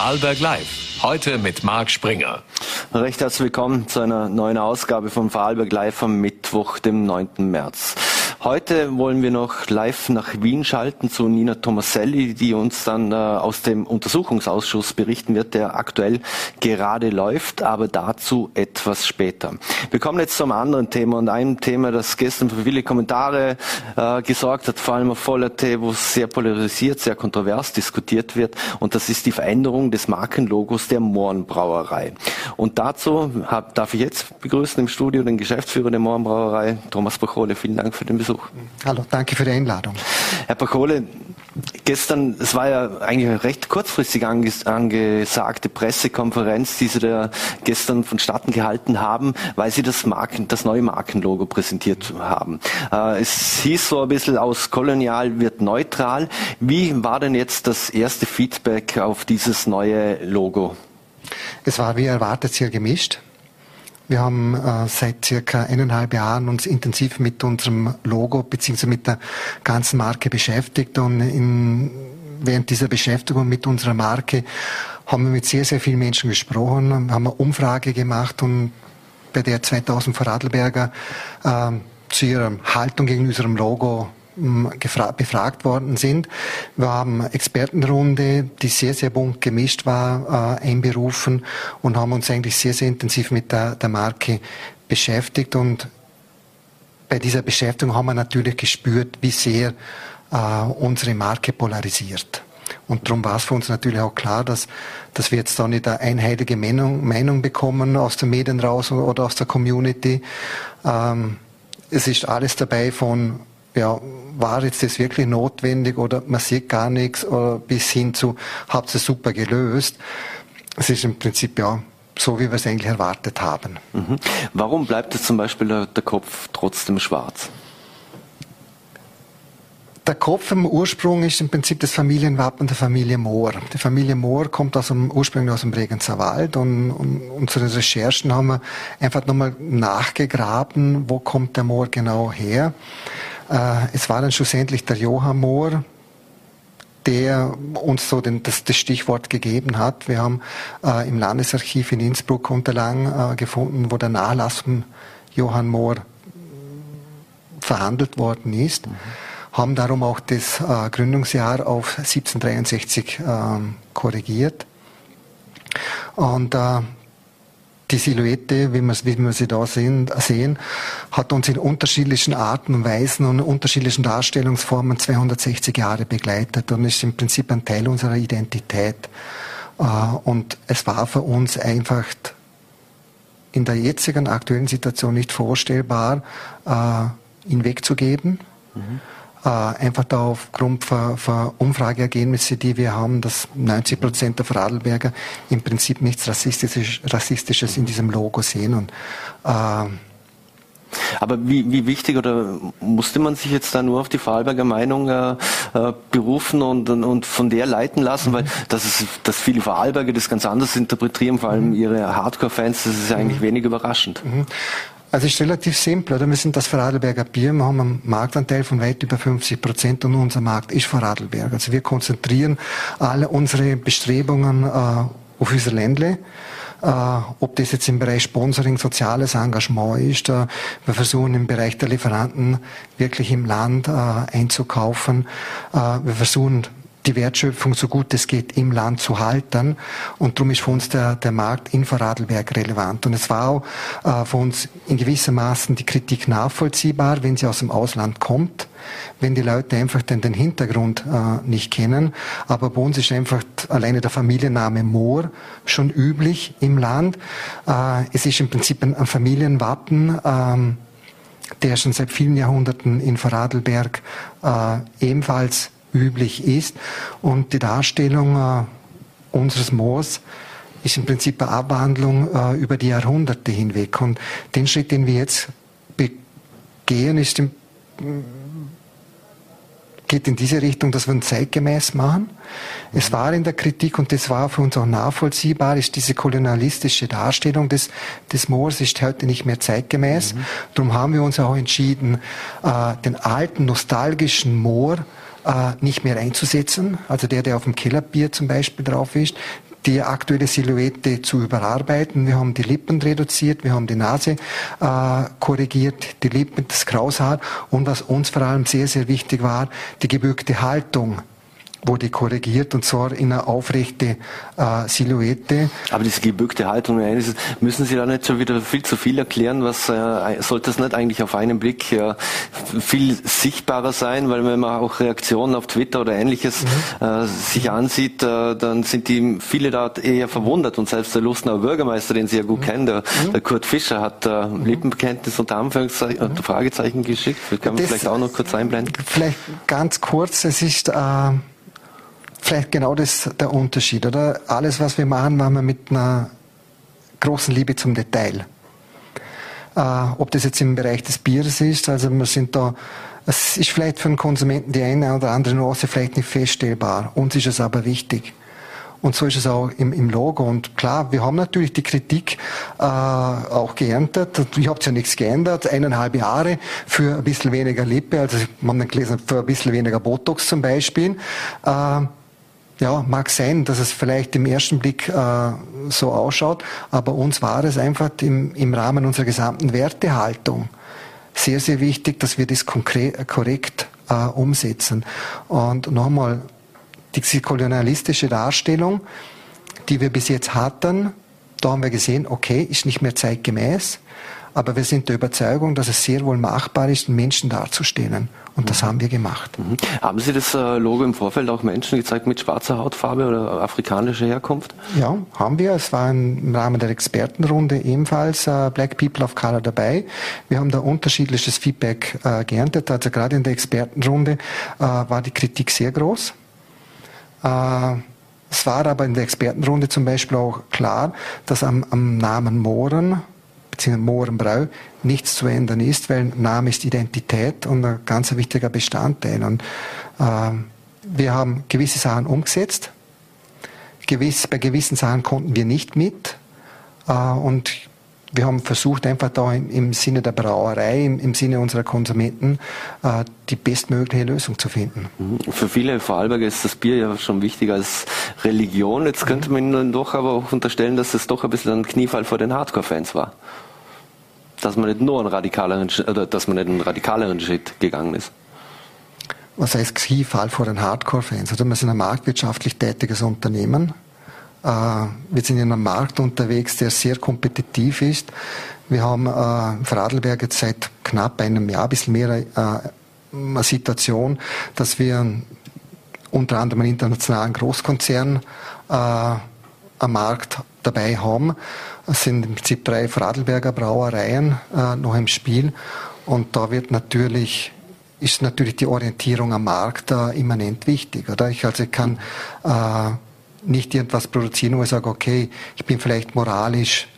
Vorarlberg Live. Heute mit Marc Springer. Recht herzlich willkommen zu einer neuen Ausgabe von Vorarlberg Live am Mittwoch, dem 9. März. Heute wollen wir noch live nach Wien schalten zu Nina Tomaselli, die uns dann äh, aus dem Untersuchungsausschuss berichten wird, der aktuell gerade läuft, aber dazu etwas später. Wir kommen jetzt zum anderen Thema und einem Thema, das gestern für viele Kommentare äh, gesorgt hat, vor allem auf Voller.t, wo es sehr polarisiert, sehr kontrovers diskutiert wird und das ist die Veränderung des Markenlogos der Mohrenbrauerei. Und dazu darf ich jetzt begrüßen im Studio den Geschäftsführer der Mohrenbrauerei, Thomas Bachole. Vielen Dank für den Besuch. Besuch. Hallo, danke für die Einladung. Herr Pacole, gestern, es war ja eigentlich eine recht kurzfristig anges angesagte Pressekonferenz, die Sie da gestern vonstatten gehalten haben, weil Sie das, Marken, das neue Markenlogo präsentiert haben. Äh, es hieß so ein bisschen aus kolonial wird neutral. Wie war denn jetzt das erste Feedback auf dieses neue Logo? Es war wie erwartet sehr gemischt. Wir haben äh, seit circa eineinhalb Jahren uns intensiv mit unserem Logo bzw. mit der ganzen Marke beschäftigt und in, während dieser Beschäftigung mit unserer Marke haben wir mit sehr, sehr vielen Menschen gesprochen, haben eine Umfrage gemacht und bei der 2000 Vorarlberger äh, zu ihrer Haltung gegenüber unserem Logo befragt worden sind. Wir haben Expertenrunde, die sehr, sehr bunt gemischt war, äh, einberufen und haben uns eigentlich sehr, sehr intensiv mit der, der Marke beschäftigt. Und bei dieser Beschäftigung haben wir natürlich gespürt, wie sehr äh, unsere Marke polarisiert. Und darum war es für uns natürlich auch klar, dass, dass wir jetzt da nicht eine einheitliche Meinung, Meinung bekommen aus den Medien raus oder aus der Community. Ähm, es ist alles dabei von ja, war jetzt das wirklich notwendig oder man sieht gar nichts oder bis hin zu, habt ihr super gelöst. Es ist im Prinzip ja so, wie wir es eigentlich erwartet haben. Mhm. Warum bleibt jetzt zum Beispiel der Kopf trotzdem schwarz? Der Kopf im Ursprung ist im Prinzip das Familienwappen der Familie Mohr. Die Familie Mohr kommt aus dem, ursprünglich aus dem Bregenzer Wald und, und unsere Recherchen haben wir einfach nochmal nachgegraben, wo kommt der Mohr genau her. Äh, es war dann schlussendlich der Johann Mohr, der uns so den, das, das, Stichwort gegeben hat. Wir haben äh, im Landesarchiv in Innsbruck Unterlagen äh, gefunden, wo der Nachlass von Johann Mohr verhandelt worden ist. Mhm. Haben darum auch das äh, Gründungsjahr auf 1763 ähm, korrigiert. Und äh, die Silhouette, wie wir, wie wir sie da sehen, sehen, hat uns in unterschiedlichen Arten und Weisen und unterschiedlichen Darstellungsformen 260 Jahre begleitet und ist im Prinzip ein Teil unserer Identität. Äh, und es war für uns einfach in der jetzigen aktuellen Situation nicht vorstellbar, äh, ihn wegzugeben. Mhm äh, einfach da aufgrund von, von Umfrageergebnisse, die wir haben, dass 90 Prozent der Vorarlberger im Prinzip nichts Rassistisches, Rassistisches in diesem Logo sehen. Und, äh, aber wie, wie wichtig oder musste man sich jetzt da nur auf die Vorarlberger Meinung äh, äh, berufen und, und von der leiten lassen? Mhm. Weil das ist, dass viele Vorarlberger das ganz anders interpretieren, vor allem mhm. ihre Hardcore-Fans, das ist eigentlich mhm. wenig überraschend. Mhm. Also es ist relativ simpel. Oder? Wir sind das Vorarlberger Bier, wir haben einen Marktanteil von weit über 50 Prozent und unser Markt ist Vorarlberg. Also wir konzentrieren alle unsere Bestrebungen äh, auf unser Ländle. Uh, ob das jetzt im Bereich Sponsoring, soziales Engagement ist. Uh, wir versuchen im Bereich der Lieferanten wirklich im Land uh, einzukaufen. wir versuchen die Wertschöpfung so gut es geht im Land zu halten. Und darum ist für uns der, der Markt in Vorarlberg relevant. Und es war auch äh, für uns in gewissermaßen die Kritik nachvollziehbar, wenn sie aus dem Ausland kommt, wenn die Leute einfach den, den Hintergrund äh, nicht kennen. Aber bei uns ist einfach alleine der Familienname Moor schon üblich im Land. Äh, es ist im Prinzip ein, ein Familienwappen. Ähm, der schon seit vielen Jahrhunderten in Vorarlberg äh, ebenfalls üblich ist. Und die Darstellung äh, unseres Moors ist im Prinzip eine Abwandlung äh, über die Jahrhunderte hinweg. Und den Schritt, den wir jetzt begehen, ist im, geht in diese Richtung, dass wir ihn zeitgemäß machen. Es mhm. war in der Kritik und das war für uns auch nachvollziehbar, ist diese kolonialistische Darstellung des, des Moors ist heute nicht mehr zeitgemäß. Mhm. Darum haben wir uns auch entschieden, äh, den alten nostalgischen Moor äh, nicht mehr einzusetzen. Also der, der auf dem Kellerbier zum Beispiel drauf ist, die aktuelle Silhouette zu überarbeiten. Wir haben die Lippen reduziert, wir haben die Nase äh, korrigiert, die Lippen, das Kraushaar und was uns vor allem sehr, sehr wichtig war, die gebückte Haltung wurde korrigiert und zwar in eine aufrechte äh, Silhouette. Aber diese gebückte Haltung, müssen Sie da nicht schon wieder viel zu viel erklären? Was äh, sollte das nicht eigentlich auf einen Blick äh, viel sichtbarer sein? Weil wenn man auch Reaktionen auf Twitter oder ähnliches mhm. äh, sich ansieht, äh, dann sind die viele da eher verwundert und selbst der Lustenauer Bürgermeister, den Sie ja gut mhm. kennen, der, mhm. der, Kurt Fischer, hat äh, mhm. Lippenbekenntnis unter Anführungszeichen, mhm. Fragezeichen geschickt. Kann man das vielleicht auch noch kurz einblenden? Vielleicht ganz kurz. Es ist äh, vielleicht genau das der Unterschied, oder? Alles, was wir machen, machen wir mit einer großen Liebe zum Detail. Äh, ob das jetzt im Bereich des Bieres ist, also wir sind da, es ist vielleicht für den Konsumenten die eine oder andere Nuance vielleicht nicht feststellbar. Uns ist es aber wichtig. Und so ist es auch im, im Logo. Und klar, wir haben natürlich die Kritik äh, auch geerntet. Ich habe ja nichts geändert. Eineinhalb Jahre für ein bisschen weniger Lippe. Also man hat gelesen, für ein bisschen weniger Botox zum Beispiel. Äh, ja, mag sein, dass es vielleicht im ersten Blick äh, so ausschaut, aber uns war es einfach im, im Rahmen unserer gesamten Wertehaltung sehr, sehr wichtig, dass wir das konkret, korrekt äh, umsetzen. Und nochmal, die kolonialistische Darstellung, die wir bis jetzt hatten, da haben wir gesehen, okay, ist nicht mehr zeitgemäß, aber wir sind der Überzeugung, dass es sehr wohl machbar ist, Menschen darzustellen. Und das haben wir gemacht. Mhm. Haben Sie das äh, Logo im Vorfeld auch Menschen gezeigt mit schwarzer Hautfarbe oder afrikanischer Herkunft? Ja, haben wir. Es war im Rahmen der Expertenrunde ebenfalls äh, Black People of Color dabei. Wir haben da unterschiedliches Feedback äh, geerntet. Also gerade in der Expertenrunde war die Kritik sehr groß. Es war aber in der Expertenrunde zum Beispiel auch klar, dass am, am Namen Mohren bzw. Mohrenbrau nichts zu ändern ist, weil Name ist Identität und ein ganz wichtiger Bestandteil. Und äh, wir haben gewisse Sachen umgesetzt. Gewiss, bei gewissen Sachen konnten wir nicht mit. Äh, und wir haben versucht, einfach da im, im Sinne der Brauerei, im, im, Sinne unserer Konsumenten, äh, die bestmögliche Lösung zu finden. Mhm. Für viele Vorarlberger ist das Bier ja schon wichtiger als Religion. Jetzt könnte man doch aber auch unterstellen, dass es doch ein bisschen ein Kniefall vor den Hardcore-Fans war dass man nicht nur einen radikaleren, oder dass man nicht einen radikaleren Schritt gegangen ist. Was heißt Key-Fall vor den Hardcore-Fans? Also wir sind ein marktwirtschaftlich tätiges Unternehmen. Äh, wir sind in einem Markt unterwegs, der sehr kompetitiv ist. Wir haben äh, Vorarlberg jetzt seit knapp einem Jahr, ein bisschen mehr, äh, eine Situation, dass wir unter anderem einen internationalen Großkonzern am Markt dabei haben. Es sind im Prinzip drei Fradelberger Brauereien äh, noch im Spiel. Und da wird natürlich ist natürlich die Orientierung am Markt äh, immanent wichtig. Oder? Ich also ich kann äh, nicht irgendwas produzieren, wo ich sage, okay, ich bin vielleicht moralisch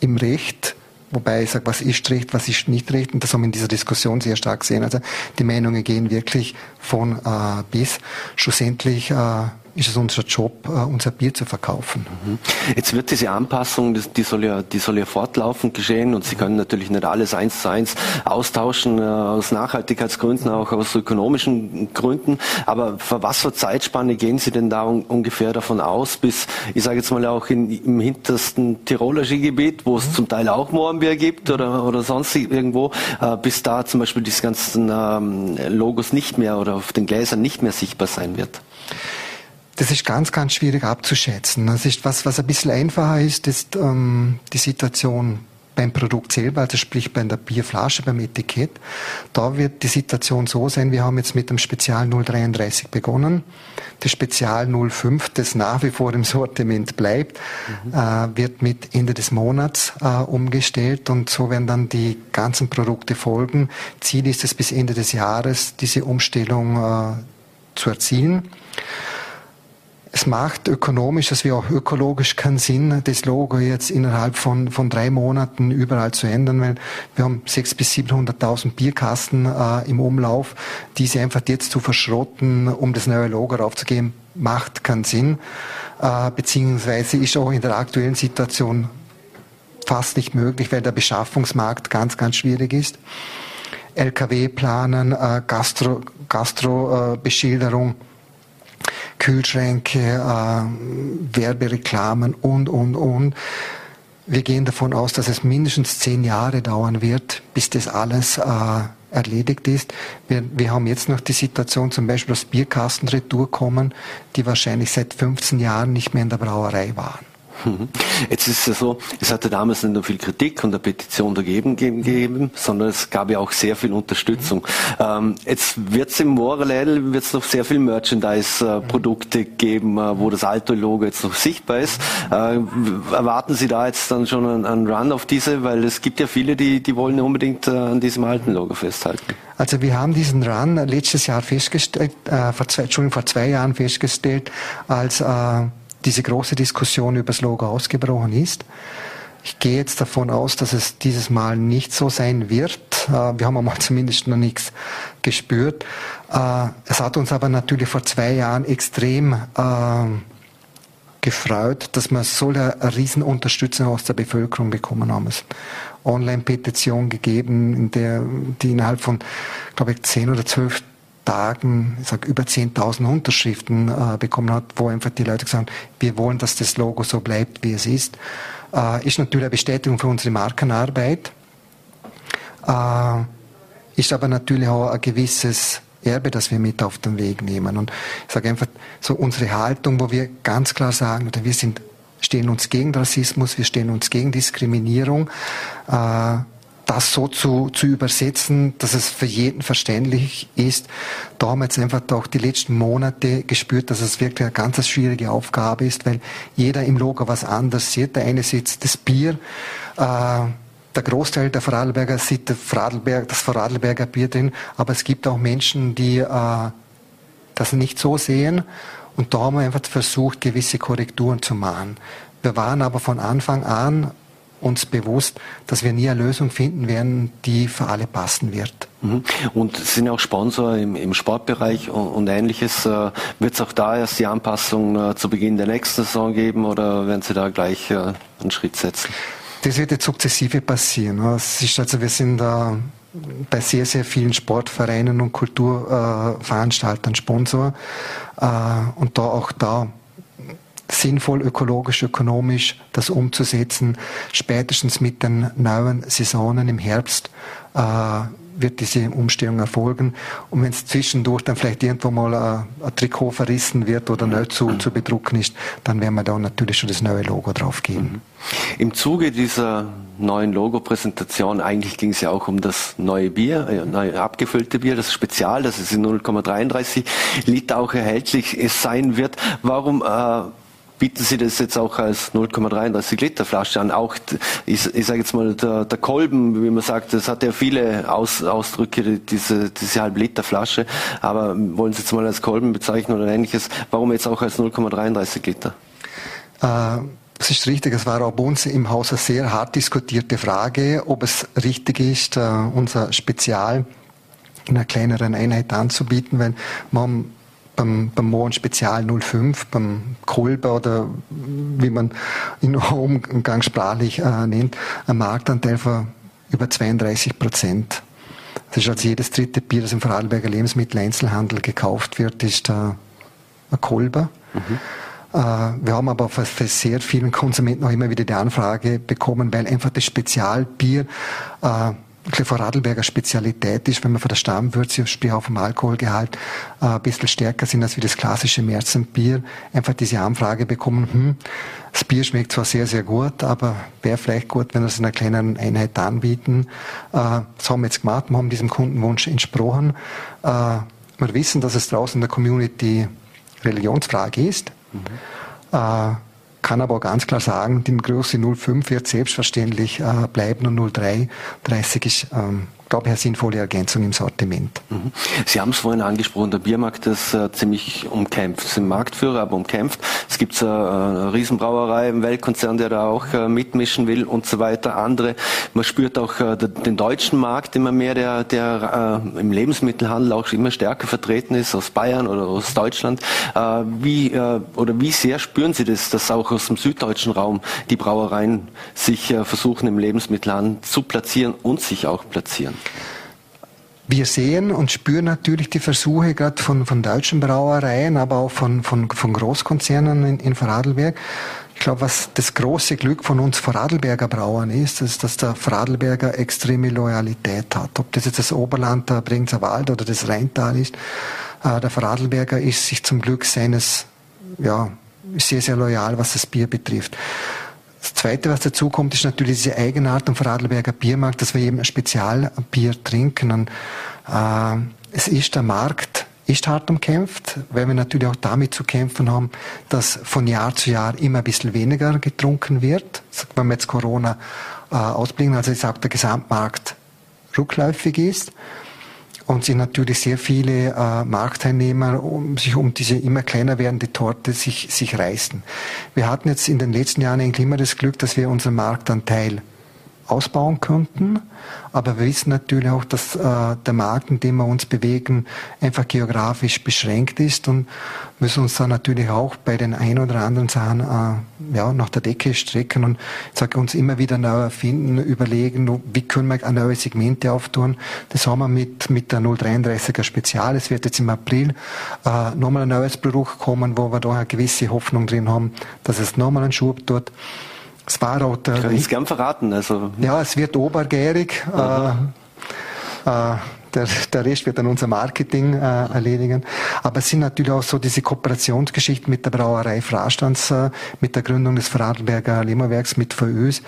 im Recht, wobei ich sage, was ist Recht, was ist nicht Recht, und das haben wir in dieser Diskussion sehr stark gesehen. Also die Meinungen gehen wirklich von äh, bis. Schlussendlich äh, ist es unser Job, äh, unser Bier zu verkaufen. Mhm. Jetzt wird diese Anpassung, die soll ja, die soll ja fortlaufend geschehen und Sie können natürlich nicht alles eins zu eins austauschen, äh, aus Nachhaltigkeitsgründen, auch aus ökonomischen Gründen. Aber für was für Zeitspanne gehen Sie denn da ungefähr davon aus, bis, ich sage jetzt mal auch in, im hintersten Tiroler Skigebiet, wo es mhm. zum Teil auch Moornbier gibt oder, oder sonst irgendwo, äh, bis da zum Beispiel diese ganzen ähm, Logos nicht mehr oder auf den Gläsern nicht mehr sichtbar sein wird? Das ist ganz, ganz schwierig abzuschätzen. Das ist was, was ein bisschen einfacher ist, ist ähm, die Situation beim Produkt selber, also sprich bei der Bierflasche, beim Etikett. Da wird die Situation so sein, wir haben jetzt mit dem Spezial 033 begonnen. Das Spezial 05, das nach wie vor im Sortiment bleibt, mhm. äh, wird mit Ende des Monats äh, umgestellt und so werden dann die ganzen Produkte folgen. Ziel ist es bis Ende des Jahres, diese Umstellung äh, zu erzielen. Es macht ökonomisch, dass wir auch ökologisch keinen Sinn, das Logo jetzt innerhalb von, von drei Monaten überall zu ändern, weil wir haben 600.000 bis 700.000 Bierkasten äh, im Umlauf. Diese einfach jetzt zu verschrotten, um das neue Logo raufzugeben, macht keinen Sinn. Äh, beziehungsweise ist auch in der aktuellen Situation fast nicht möglich, weil der Beschaffungsmarkt ganz, ganz schwierig ist. LKW planen, äh, Gastro, Gastro äh, Kühlschränke, äh, Werbereklamen und, und, und. Wir gehen davon aus, dass es mindestens zehn Jahre dauern wird, bis das alles äh, erledigt ist. Wir, wir haben jetzt noch die Situation, zum Beispiel, dass Bierkastenretour kommen, die wahrscheinlich seit 15 Jahren nicht mehr in der Brauerei waren. Mhm. Jetzt ist es so, es hatte damals nicht nur viel Kritik und eine Petition dagegen gegeben, sondern es gab ja auch sehr viel Unterstützung. Ähm, jetzt wird es im Morelel wird es noch sehr viel Merchandise-Produkte geben, äh, wo das alte Logo jetzt noch sichtbar ist. Äh, erwarten Sie da jetzt dann schon einen, einen, Run auf diese, weil es gibt ja viele, die, die wollen unbedingt äh, an diesem alten Logo festhalten. Also wir haben diesen Run letztes Jahr festgestellt, äh, vor zwei, Entschuldigung, vor zwei Jahren festgestellt, als äh, diese große Diskussion über das Logo ausgebrochen ist. Ich gehe jetzt davon aus, dass es dieses Mal nicht so sein wird. Äh, wir haben einmal zumindest noch nichts gespürt. Äh, es hat uns aber natürlich vor zwei Jahren extrem äh, gefreut, dass wir so eine Riesenunterstützung aus der Bevölkerung bekommen haben. Es Online-Petition gegeben, in der, die innerhalb von, glaube ich, zehn oder zwölf Tagen, ich sag, über 10.000 Unterschriften äh, bekommen hat, wo einfach die Leute gesagt haben, wir wollen, dass das Logo so bleibt, wie es ist. Äh, ist natürlich eine Bestätigung für unsere Markenarbeit. Äh, ist aber natürlich auch ein gewisses Erbe, das wir mit auf den Weg nehmen. Und ich sage einfach so unsere Haltung, wo wir ganz klar sagen, wir sind, stehen uns gegen Rassismus, wir stehen uns gegen Diskriminierung. Äh, das so zu, zu übersetzen, dass es für jeden verständlich ist. Da haben wir jetzt einfach auch die letzten Monate gespürt, dass es wirklich eine ganz schwierige Aufgabe ist, weil jeder im Logo was anderes sieht. Der eine sieht das Bier, äh, der Großteil der Vorarlberger sieht das Vorarlberg, das Vorarlberger Bier drin, aber es gibt auch Menschen, die äh, das nicht so sehen. Und da haben wir einfach versucht, gewisse Korrekturen zu machen. Wir waren aber von Anfang an uns bewusst, dass wir nie eine Lösung finden werden, die für alle passen wird. Mhm. Und sind auch Sponsor im, im Sportbereich und, und ähnliches. Äh, wird es auch da erst die Anpassung äh, zu Beginn der nächsten Saison geben oder werden Sie da gleich äh, einen Schritt setzen? Das wird jetzt sukzessive passieren. Es ist also, wir sind da bei sehr, sehr vielen Sportvereinen und Kulturveranstaltern Sponsor und da auch da sinnvoll ökologisch, ökonomisch das umzusetzen. Spätestens mit den neuen Saisonen im Herbst äh, wird diese Umstellung erfolgen. Und wenn es zwischendurch dann vielleicht irgendwo mal ein, ein Trikot verrissen wird oder nicht zu, zu bedrucken ist, dann werden wir da natürlich schon das neue Logo drauf geben. Mhm. Im Zuge dieser neuen Logo-Präsentation, eigentlich ging es ja auch um das neue Bier, äh, neu abgefüllte Bier, das Spezial, das es in 0,33 Liter auch erhältlich sein wird. Warum äh, bieten Sie das jetzt auch als 0,33 Liter Flasche an. Auch, ich, ich sage jetzt mal, der, der, Kolben, wie man sagt, das hat ja viele Aus, Ausdrücke, diese, diese halb Liter Flasche. Aber wollen Sie jetzt mal als Kolben bezeichnen oder ähnliches? Warum jetzt auch als 0,33 Liter? Äh, das ist richtig. Es war auch bei uns im Haus eine sehr hart diskutierte Frage, ob es richtig ist, äh, unser Spezial in einer kleineren Einheit anzubieten, weil man beim, beim Mohn Spezial 05, beim Kolber oder wie man ihn umgangssprachlich äh, nennt, ein Marktanteil von über 32 Prozent. Das ist also jedes dritte Bier, das im Vorarlberger Lebensmitteleinzelhandel gekauft wird, ist äh, ein Kolber. Mhm. Äh, wir haben aber für, sehr vielen Konsumenten auch immer wieder die Anfrage bekommen, weil einfach das Spezialbier äh, von Radlberger Spezialität ist, wenn man von der Stammwürze, sprich auch vom Alkoholgehalt, äh, ein bisschen stärker sind als wie das klassische Märzenbier, einfach diese Anfrage bekommen, hm, das Bier schmeckt zwar sehr, sehr gut, aber wäre vielleicht gut, wenn wir es in einer kleinen Einheit anbieten. Äh, das haben wir jetzt gemacht, wir haben diesem Kundenwunsch entsprochen. Äh, wir wissen, dass es draußen in der Community Religionsfrage ist. Mhm. Äh, kann aber auch ganz klar sagen, die Größe 05 wird selbstverständlich äh, bleiben und 03, 30 ist ähm, glaube ich, eine sinnvolle Ergänzung im Sortiment. Mhm. Sie haben es vorhin angesprochen, der Biermarkt ist äh, ziemlich umkämpft. Sind Marktführer, aber umkämpft. Es gibt äh, eine Riesenbrauerei, einen Weltkonzern, der da auch äh, mitmischen will und so weiter. Andere. Man spürt auch äh, den deutschen Markt immer mehr, der, der äh, im Lebensmittelhandel auch immer stärker vertreten ist, aus Bayern oder aus Deutschland. Äh, wie, äh, oder wie sehr spüren Sie das, dass auch aus dem süddeutschen Raum die Brauereien sich versuchen, im Lebensmittelhandel zu platzieren und sich auch platzieren? Wir sehen und spüren natürlich die Versuche gerade von, von deutschen Brauereien, aber auch von, von, von Großkonzernen in, in Vorarlberg. Ich glaube, was das große Glück von uns Vorarlberger Brauern ist, ist, dass der Vorarlberger extreme Loyalität hat. Ob das jetzt das Oberland, der Bringser Wald oder das Rheintal ist. Äh, der Vorarlberger ist sich zum Glück seines, ja, sehr, sehr loyal, was das Bier betrifft. Das Zweite, was dazu kommt, ist natürlich diese Eigenart am Vorarlberger Biermarkt, dass wir eben ein Spezialbier trinken. Und, äh, es ist der Markt, ist hart umkämpft, weil wir natürlich auch damit zu kämpfen haben, dass von Jahr zu Jahr immer ein bisschen weniger getrunken wird. Wenn wir jetzt Corona äh, ausblicken, also ich sage, der Gesamtmarkt rückläufig ist und sich natürlich sehr viele äh, Marktteilnehmer um sich um diese immer kleiner werdende Torte sich, sich reißen. Wir hatten jetzt in den letzten Jahren eigentlich immer das Glück, dass wir unseren Marktanteil ausbauen könnten. Aber wir wissen natürlich auch, dass äh, der Markt, in dem wir uns bewegen, einfach geografisch beschränkt ist und müssen uns dann natürlich auch bei den ein oder anderen Sachen äh, ja, nach der Decke strecken und sage uns immer wieder neu erfinden, überlegen, wie können wir neue Segmente auftun. Das haben wir mit, mit der 033er Spezial. Es wird jetzt im April äh, nochmal ein neues Produkt kommen, wo wir da eine gewisse Hoffnung drin haben, dass es nochmal einen Schub tut. Es war auch der. Kann ich gern verraten. Also. Ja, es wird obergärig. Äh, äh, der, der Rest wird dann unser Marketing äh, erledigen. Aber es sind natürlich auch so diese Kooperationsgeschichten mit der Brauerei Frastanz, äh, mit der Gründung des Vorarlberger Lemerwerks mit VÖs, äh,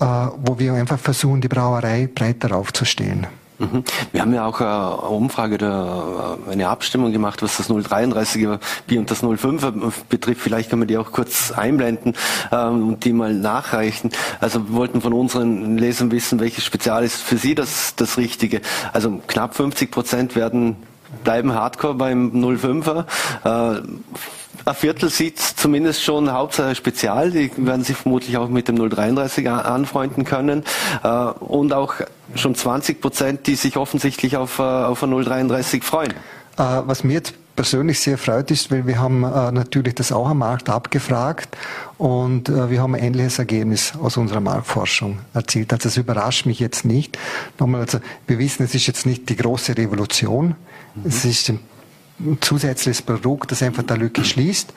wo wir einfach versuchen, die Brauerei breiter aufzustellen. Mhm. Wir haben ja auch eine Umfrage, oder eine Abstimmung gemacht, was das 033er Bier und das 05er betrifft. Vielleicht können wir die auch kurz einblenden ähm, und die mal nachreichen. Also wir wollten von unseren Lesern wissen, welches Spezial ist für Sie das, das Richtige. Also knapp 50 Prozent werden bleiben Hardcore beim 05er. Äh, ein Viertel sieht zumindest schon Hauptsache Spezial. Die werden sich vermutlich auch mit dem 033 anfreunden können. Äh, und auch schon 20 Prozent, die sich offensichtlich auf, äh, auf ein 033 freuen. Äh, was mir jetzt persönlich sehr freut ist, weil wir haben natürlich das auch am Markt abgefragt und wir haben ein ähnliches Ergebnis aus unserer Marktforschung erzielt. Also das überrascht mich jetzt nicht. Nochmal, also wir wissen, es ist jetzt nicht die große Revolution. Mhm. Es ist ein zusätzliches Produkt, das einfach der Lücke schließt.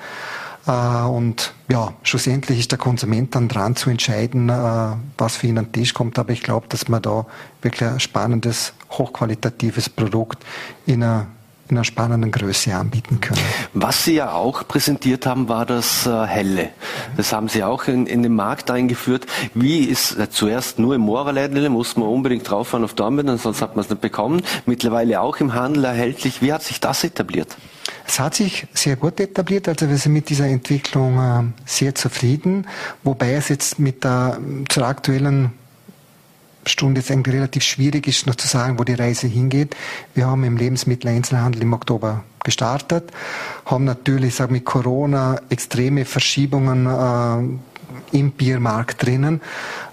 Äh, und ja, schlussendlich ist der Konsument dann dran zu entscheiden, äh, was für ihn an den Tisch kommt. Aber ich glaube, dass man da wirklich ein spannendes, hochqualitatives Produkt in einer in einer spannenden Größe anbieten können. Was Sie ja auch präsentiert haben, war das äh, Helle. Das haben Sie auch in, in den Markt eingeführt. Wie ist zuerst nur im Moralädle, muss man unbedingt drauffahren auf Dornbirn, sonst hat man es nicht bekommen. Mittlerweile auch im Handel erhältlich. Wie hat sich das etabliert? Es hat sich sehr gut etabliert, also wir sind mit dieser Entwicklung äh, sehr zufrieden, wobei es jetzt mit der zur aktuellen Stunde jetzt irgendwie relativ schwierig ist, noch zu sagen, wo die Reise hingeht. Wir haben im Lebensmitteleinzelhandel im Oktober gestartet, haben natürlich sag, mit Corona extreme Verschiebungen äh, im Biermarkt drinnen,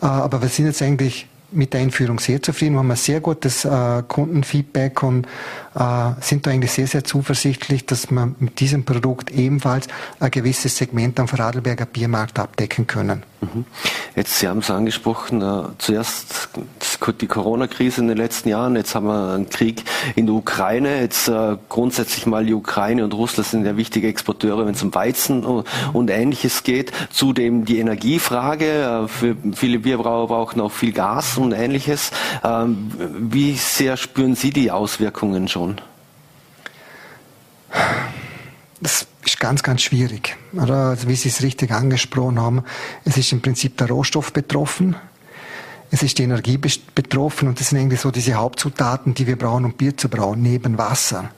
äh, aber wir sind jetzt eigentlich mit der Einführung sehr zufrieden. Wir haben ein sehr gutes äh, Kundenfeedback und sind da eigentlich sehr, sehr zuversichtlich, dass wir mit diesem Produkt ebenfalls ein gewisses Segment am Vorarlberger Biermarkt abdecken können. Mhm. Jetzt, Sie haben es angesprochen, äh, zuerst die Corona-Krise in den letzten Jahren, jetzt haben wir einen Krieg in der Ukraine, jetzt äh, grundsätzlich mal die Ukraine und Russland sind ja wichtige Exporteure, wenn es um Weizen und, und Ähnliches geht. Zudem die Energiefrage, äh, für viele Bierbrauer brauchen auch viel Gas und Ähnliches. Ähm, wie sehr spüren Sie die Auswirkungen schon? Das ist ganz, ganz schwierig. Also, wie Sie es richtig angesprochen haben, es ist im Prinzip der Rohstoff betroffen. Es ist die Energie betroffen und das sind eigentlich so diese Hauptzutaten, die wir brauchen, um Bier zu brauen, neben Wasser.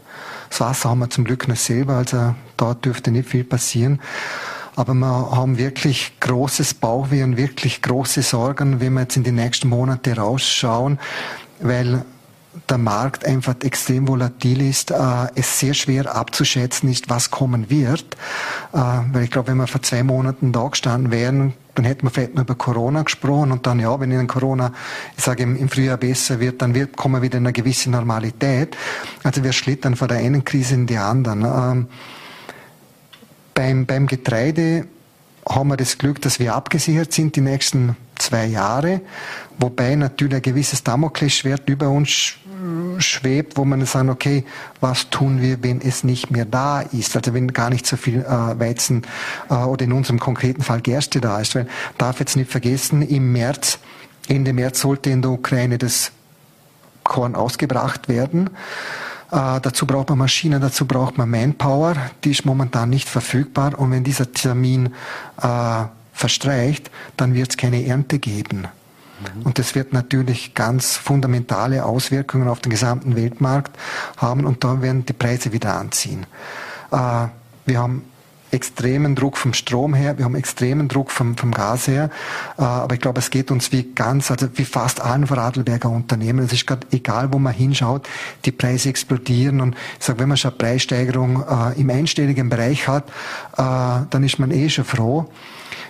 Das Wasser haben wir zum Glück noch selber, also dort dürfte nicht viel passieren. Aber wir haben wirklich großes Bauchweh und wirklich große Sorgen, wenn wir jetzt in die nächsten Monate rausschauen, weil der Markt einfach extrem volatil ist, äh, es sehr schwer abzuschätzen ist, was kommen wird. Äh, weil ich glaube, wenn wir vor zwei Monaten da gestanden wären, dann hätten wir vielleicht nur über Corona gesprochen und dann, ja, wenn Ihnen Corona, ich sage, im, im Frühjahr besser wird, dann wird, kommen wir wieder in eine gewisse Normalität. Also wir schlittern von der einen Krise in die anderen. Ähm, beim, beim Getreide haben wir das Glück, dass wir abgesichert sind die nächsten zwei Jahre, wobei natürlich ein gewisses Damoklesschwert über uns schwebt, wo man sagen, okay, was tun wir, wenn es nicht mehr da ist? Also wenn gar nicht so viel äh, Weizen äh, oder in unserem konkreten Fall Gerste da ist. Weil darf jetzt nicht vergessen, im März, Ende März sollte in der Ukraine das Korn ausgebracht werden. Äh, dazu braucht man Maschinen, dazu braucht man Manpower, die ist momentan nicht verfügbar. Und wenn dieser Termin äh, verstreicht, dann wird es keine Ernte geben. Und das wird natürlich ganz fundamentale Auswirkungen auf den gesamten Weltmarkt haben und dann werden die Preise wieder anziehen. Äh, wir haben extremen Druck vom Strom her, wir haben extremen Druck vom, vom Gas her, äh, aber ich glaube, es geht uns wie ganz, also wie fast allen Vorarlberger Unternehmen. Es ist gerade egal, wo man hinschaut, die Preise explodieren und ich sage, wenn man schon eine Preissteigerung äh, im einstelligen Bereich hat, dann ist man eh schon froh.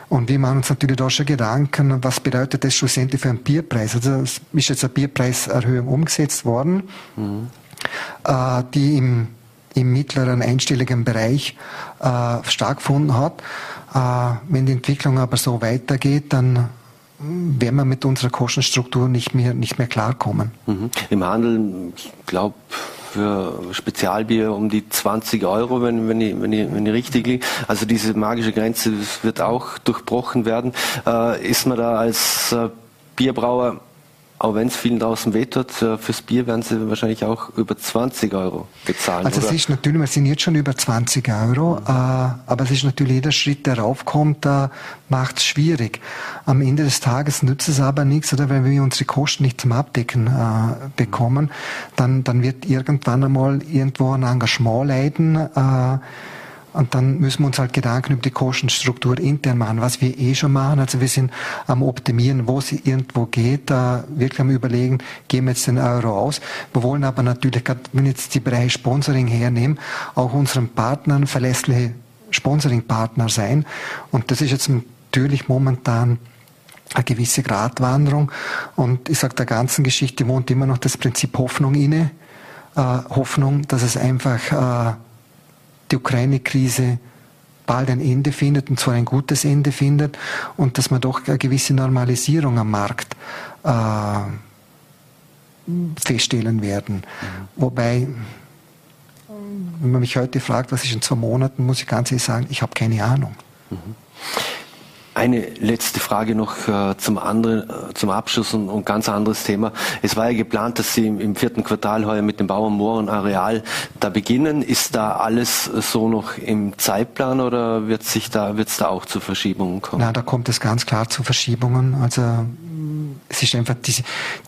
Und wir machen uns natürlich da schon Gedanken, was bedeutet das schlussendlich für einen Bierpreis? Also es ist jetzt eine Bierpreiserhöhung umgesetzt worden, mhm. äh, die im, im mittleren einstelligen Bereich äh, stattgefunden hat. Äh, wenn die Entwicklung aber so weitergeht, dann werden wir mit unserer Kostenstruktur nicht mehr, nicht mehr klarkommen. Mhm. Im Handel, ich glaube, für Spezialbier um die 20 Euro, wenn, wenn, ich, wenn, ich, wenn ich richtig liege. Also diese magische Grenze wird auch durchbrochen werden. Äh, ist man da als äh, Bierbrauer auch wenn es vielen draußen wehtut, äh, fürs Bier werden sie wahrscheinlich auch über 20 Euro bezahlen. Also oder? es ist natürlich, wir sind jetzt schon über 20 Euro, mhm. äh, aber es ist natürlich jeder Schritt, der raufkommt, äh, macht es schwierig. Am Ende des Tages nützt es aber nichts, oder wenn wir unsere Kosten nicht zum Abdecken äh, bekommen, dann, dann wird irgendwann einmal irgendwo ein Engagement leiden. Äh, und dann müssen wir uns halt Gedanken über die Kostenstruktur intern machen, was wir eh schon machen. Also wir sind am Optimieren, wo sie irgendwo geht, da wirklich am Überlegen, geben wir jetzt den Euro aus. Wir wollen aber natürlich, wenn jetzt die Bereich Sponsoring hernehmen, auch unseren Partnern verlässliche Sponsoring-Partner sein. Und das ist jetzt natürlich momentan eine gewisse Gratwanderung. Und ich sage, der ganzen Geschichte wohnt immer noch das Prinzip Hoffnung inne. Äh, Hoffnung, dass es einfach äh, die Ukraine-Krise bald ein Ende findet, und zwar ein gutes Ende findet, und dass man doch eine gewisse Normalisierung am Markt äh, feststellen werden. Mhm. Wobei, wenn man mich heute fragt, was ist in zwei Monaten, muss ich ganz ehrlich sagen, ich habe keine Ahnung. Mhm. Eine letzte Frage noch äh, zum anderen, äh, zum Abschluss und, und ganz anderes Thema. Es war ja geplant, dass Sie im, im vierten Quartal heuer mit dem Bauernmohren-Areal da beginnen. Ist da alles so noch im Zeitplan oder wird sich da, wird es da auch zu Verschiebungen kommen? Na, da kommt es ganz klar zu Verschiebungen. Also es ist einfach die,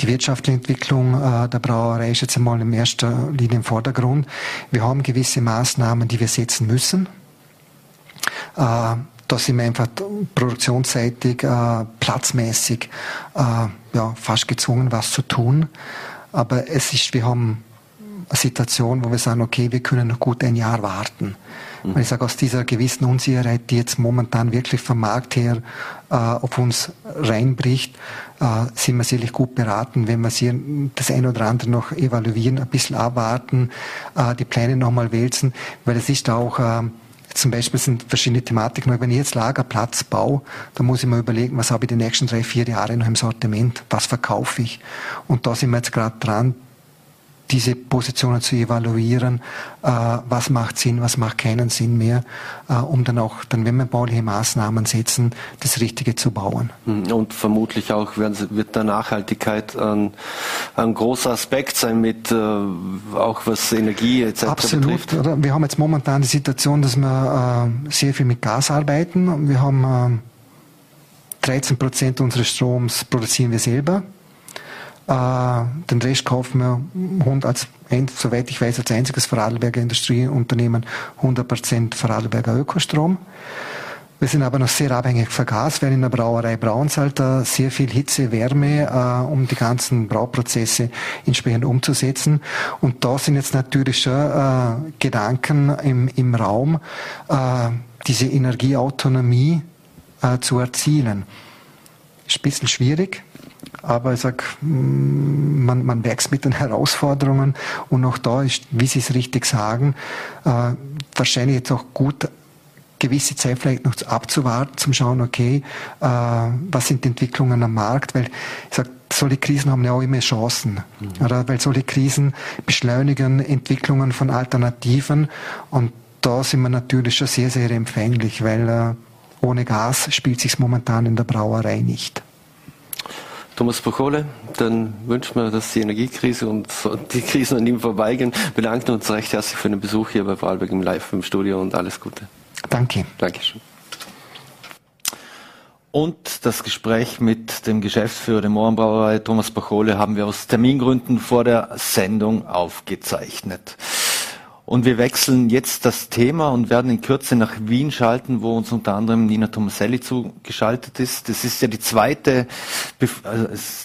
die wirtschaftliche Entwicklung äh, der Brauerei ist jetzt einmal in erster Linie im Vordergrund. Wir haben gewisse Maßnahmen, die wir setzen müssen. Äh, da sind wir einfach produktionsseitig, äh, platzmäßig äh, ja, fast gezwungen, was zu tun. Aber es ist, wir haben eine Situation, wo wir sagen, okay, wir können noch gut ein Jahr warten. Mhm. Ich sage, aus dieser gewissen Unsicherheit, die jetzt momentan wirklich vom Markt her äh, auf uns reinbricht, äh, sind wir sicherlich gut beraten, wenn wir sie das eine oder andere noch evaluieren, ein bisschen abwarten, äh, die Pläne nochmal wälzen, weil es ist auch äh, zum Beispiel sind verschiedene Thematiken. Wenn ich jetzt Lagerplatz baue, dann muss ich mir überlegen, was habe ich die nächsten drei, vier Jahre noch im Sortiment? Was verkaufe ich? Und da sind wir jetzt gerade dran, diese Positionen zu evaluieren, äh, was macht Sinn, was macht keinen Sinn mehr, äh, um dann auch, dann, wenn wir bauliche Maßnahmen setzen, das Richtige zu bauen. Hm, und vermutlich auch wird der Nachhaltigkeit ein, ein großer Aspekt sein mit äh, auch was Energie etc. Absolut. Betrifft. Wir haben jetzt momentan die Situation, dass wir äh, sehr viel mit Gas arbeiten. Wir haben 13 äh, Prozent unseres Stroms produzieren wir selber. Äh, den Rest kaufen wir als, soweit ich weiß, als einziges Vorarlberger Industrieunternehmen 100% Vorarlberger Ökostrom. Wir sind aber noch sehr abhängig von Gas, weil in der Brauerei Braunsalter sehr viel Hitze, Wärme, äh, um die ganzen Brauprozesse entsprechend umzusetzen. Und da sind jetzt natürlich schon äh, Gedanken im, im Raum, äh, diese Energieautonomie äh, zu erzielen. Ist ein bisschen schwierig, aber ich sag, mm, man, man wächst mit den Herausforderungen und auch da ist, wie Sie es richtig sagen, äh, wahrscheinlich jetzt auch gut gewisse Zeit vielleicht noch abzuwarten, zum schauen, okay, äh, was sind die Entwicklungen am Markt, weil ich sag, solche Krisen haben ja auch immer Chancen, mhm. oder? Weil solche Krisen beschleunigen Entwicklungen von Alternativen und da sind wir natürlich schon sehr, sehr empfänglich, weil äh, ohne Gas spielt sich momentan in der Brauerei nicht. Thomas Pochole, dann wünschen wir, dass die Energiekrise und die Krisen an ihm vorbeigehen. Bedanken uns recht herzlich für den Besuch hier bei Vorarlberg im Live im Studio und alles Gute. Danke. Dankeschön. Und das Gespräch mit dem Geschäftsführer der Mohrenbrauerei Thomas Pachole haben wir aus Termingründen vor der Sendung aufgezeichnet. Und wir wechseln jetzt das Thema und werden in Kürze nach Wien schalten, wo uns unter anderem Nina Tomaselli zugeschaltet ist. Das ist ja die zweite, äh,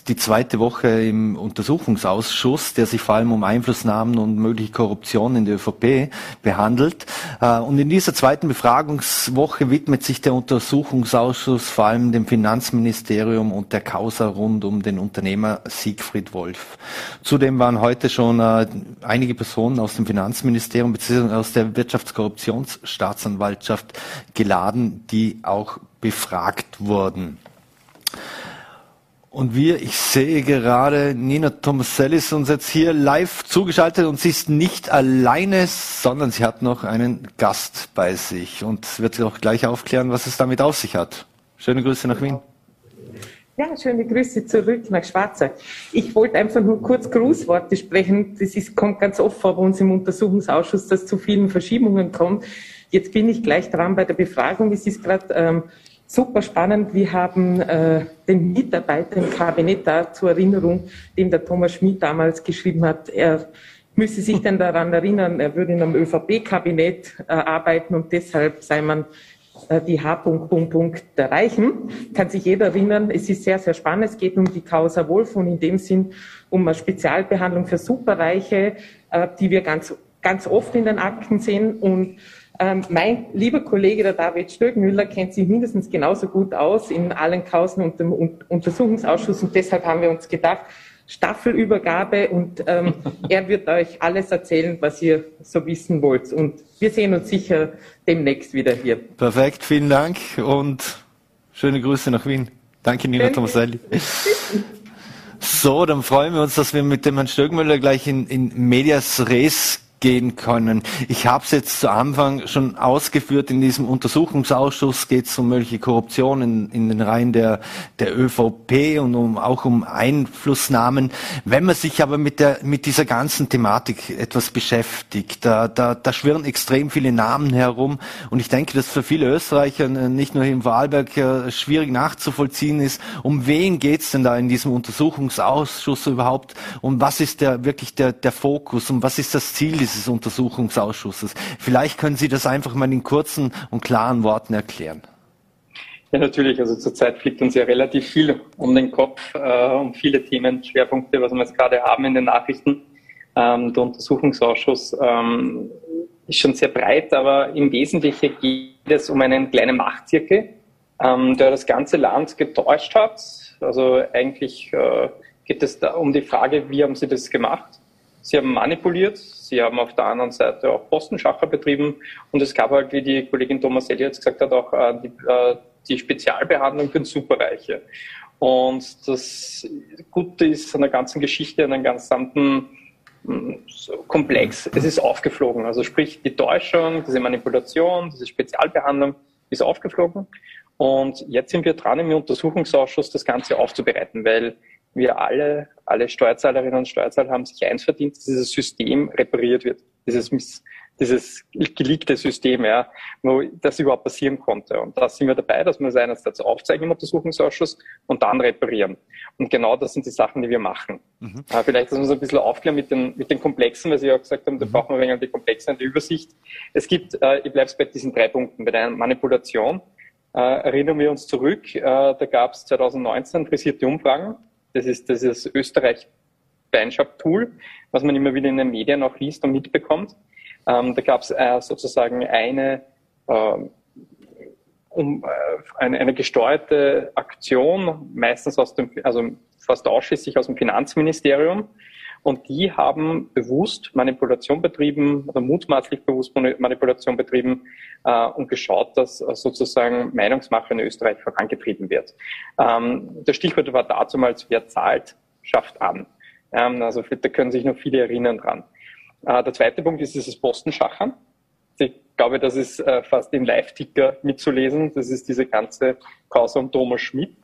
die zweite Woche im Untersuchungsausschuss, der sich vor allem um Einflussnahmen und mögliche Korruption in der ÖVP behandelt. Äh, und in dieser zweiten Befragungswoche widmet sich der Untersuchungsausschuss vor allem dem Finanzministerium und der Causa rund um den Unternehmer Siegfried Wolf. Zudem waren heute schon äh, einige Personen aus dem Finanzministerium Finanzministerium bzw. aus der Wirtschaftskorruptionsstaatsanwaltschaft geladen, die auch befragt wurden. Und wir, ich sehe gerade, Nina Tomaselli ist uns jetzt hier live zugeschaltet und sie ist nicht alleine, sondern sie hat noch einen Gast bei sich und wird auch gleich aufklären, was es damit auf sich hat. Schöne Grüße nach Wien. Ja, schöne Grüße zurück nach Schwarzer. Ich wollte einfach nur kurz Grußworte sprechen. Das ist, kommt ganz oft vor bei uns im Untersuchungsausschuss, dass zu vielen Verschiebungen kommt. Jetzt bin ich gleich dran bei der Befragung. Es ist gerade ähm, super spannend. Wir haben äh, den Mitarbeiter im Kabinett da zur Erinnerung, dem der Thomas Schmidt damals geschrieben hat, er müsse sich denn daran erinnern, er würde in einem ÖVP-Kabinett äh, arbeiten und deshalb sei man die H. erreichen. Kann sich jeder erinnern, es ist sehr, sehr spannend. Es geht um die Causa Wolf und in dem Sinn um eine Spezialbehandlung für Superreiche, äh, die wir ganz, ganz oft in den Akten sehen. Und ähm, mein lieber Kollege, der David Stöckmüller, kennt sich mindestens genauso gut aus in allen Kausen und dem Untersuchungsausschuss. Und deshalb haben wir uns gedacht, Staffelübergabe und ähm, er wird euch alles erzählen, was ihr so wissen wollt. Und wir sehen uns sicher demnächst wieder hier. Perfekt, vielen Dank und schöne Grüße nach Wien. Danke, Nina Tomaselli. So, dann freuen wir uns, dass wir mit dem Herrn Stöckmüller gleich in, in Medias Res gehen können. Ich habe es jetzt zu Anfang schon ausgeführt, in diesem Untersuchungsausschuss geht es um mögliche Korruption in, in, den Reihen der, der ÖVP und um, auch um Einflussnahmen. Wenn man sich aber mit, der, mit dieser ganzen Thematik etwas beschäftigt, da, da, da schwirren extrem viele Namen herum und ich denke, dass für viele Österreicher, äh, nicht nur hier im Vorarlberg, äh, schwierig nachzuvollziehen ist, um wen geht es denn da in diesem Untersuchungsausschuss überhaupt und was ist der wirklich der, der Fokus und was ist das Ziel dieses Untersuchungsausschusses. Vielleicht können Sie das einfach mal in kurzen und klaren Worten erklären. Ja, natürlich. Also zurzeit fliegt uns ja relativ viel um den Kopf, äh, um viele Themen, Schwerpunkte, was wir jetzt gerade haben in den Nachrichten. Ähm, der Untersuchungsausschuss ähm, ist schon sehr breit, aber im Wesentlichen geht es um einen kleinen Machtzirkel, ähm, der das ganze Land getäuscht hat. Also eigentlich äh, geht es da um die Frage, wie haben Sie das gemacht? Sie haben manipuliert, sie haben auf der anderen Seite auch Postenschacher betrieben und es gab halt, wie die Kollegin Thomas Eli jetzt gesagt hat, auch äh, die, äh, die Spezialbehandlung für Superreiche. Und das Gute ist an der ganzen Geschichte, an dem gesamten hm, Komplex, es ist aufgeflogen. Also sprich, die Täuschung, diese Manipulation, diese Spezialbehandlung ist aufgeflogen. Und jetzt sind wir dran, im Untersuchungsausschuss das Ganze aufzubereiten, weil wir alle, alle Steuerzahlerinnen und Steuerzahler haben sich eins verdient, dass dieses System repariert wird. Dieses, dieses geleakte System, ja, wo das überhaupt passieren konnte. Und da sind wir dabei, dass wir das einerseits aufzeigen im Untersuchungsausschuss und dann reparieren. Und genau das sind die Sachen, die wir machen. Mhm. Äh, vielleicht, dass wir uns ein bisschen aufklären mit den, mit den Komplexen, weil Sie ja gesagt haben, da mhm. brauchen wir ein wenig die Komplexen, die Übersicht. Es gibt, äh, ich bleibe bei diesen drei Punkten. Bei der Manipulation äh, erinnern wir uns zurück, äh, da gab es 2019 frisierte Umfragen das ist das Österreich Beinshop Tool, was man immer wieder in den Medien auch liest und mitbekommt. Ähm, da gab es äh, sozusagen eine, äh, um, äh, eine, eine gesteuerte Aktion, meistens aus dem, also fast ausschließlich aus dem Finanzministerium. Und die haben bewusst Manipulation betrieben oder mutmaßlich bewusst Manipulation betrieben äh, und geschaut, dass äh, sozusagen Meinungsmache in Österreich vorangetrieben wird. Ähm, das Stichwort war dazu mal, wer zahlt, schafft an. Ähm, also da können sich noch viele erinnern dran. Äh, der zweite Punkt ist dieses Postenschachern. Ich glaube, das ist äh, fast im Live-Ticker mitzulesen. Das ist diese ganze Causa um Thomas Schmidt.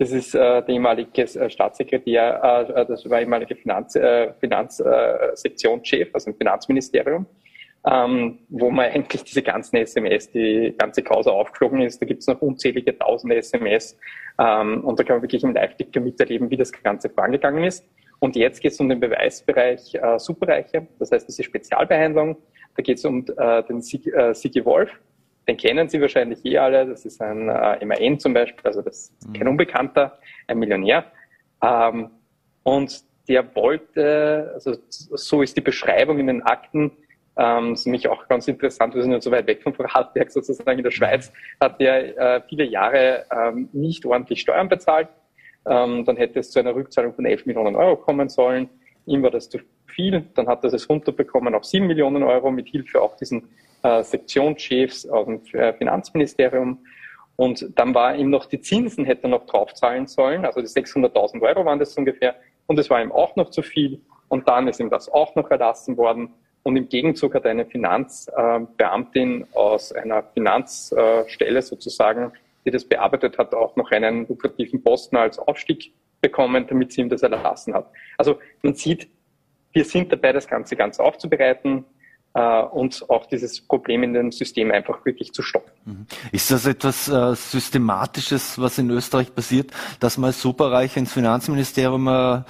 Das ist äh, der ehemalige äh, Staatssekretär, äh, äh, das war ehemalige Finanz, äh, Finanzsektionschef, äh, also im Finanzministerium, ähm, wo man eigentlich diese ganzen SMS, die ganze Causa aufgeflogen ist. Da gibt es noch unzählige tausende SMS ähm, und da kann man wirklich im Live-Ticker miterleben, wie das Ganze vorangegangen ist. Und jetzt geht es um den Beweisbereich äh, Superreiche, das heißt diese Spezialbehandlung. Da geht es um äh, den Sigi, äh, Sigi Wolf, den kennen Sie wahrscheinlich eh alle. Das ist ein äh, MAN zum Beispiel, also das ist kein mhm. Unbekannter, ein Millionär. Ähm, und der wollte, also so ist die Beschreibung in den Akten, ähm, ist nämlich auch ganz interessant, wir sind ja so weit weg von Vorarlberg sozusagen in der Schweiz, hat der äh, viele Jahre ähm, nicht ordentlich Steuern bezahlt. Ähm, dann hätte es zu einer Rückzahlung von 11 Millionen Euro kommen sollen. Ihm war das zu viel. Dann hat er es runterbekommen auf 7 Millionen Euro mit Hilfe auch diesen äh, Sektionschefs aus dem äh, Finanzministerium. Und dann war ihm noch die Zinsen hätte er noch draufzahlen sollen, also die 600.000 Euro waren das ungefähr. Und es war ihm auch noch zu viel. Und dann ist ihm das auch noch erlassen worden. Und im Gegenzug hat eine Finanzbeamtin aus einer Finanzstelle sozusagen, die das bearbeitet hat, auch noch einen lukrativen Posten als Aufstieg bekommen, damit sie ihm das erlassen hat. Also man sieht, wir sind dabei, das Ganze ganz aufzubereiten äh, und auch dieses Problem in dem System einfach wirklich zu stoppen. Mhm. Ist das etwas äh, Systematisches, was in Österreich passiert, dass man als Superreich ins Finanzministerium äh,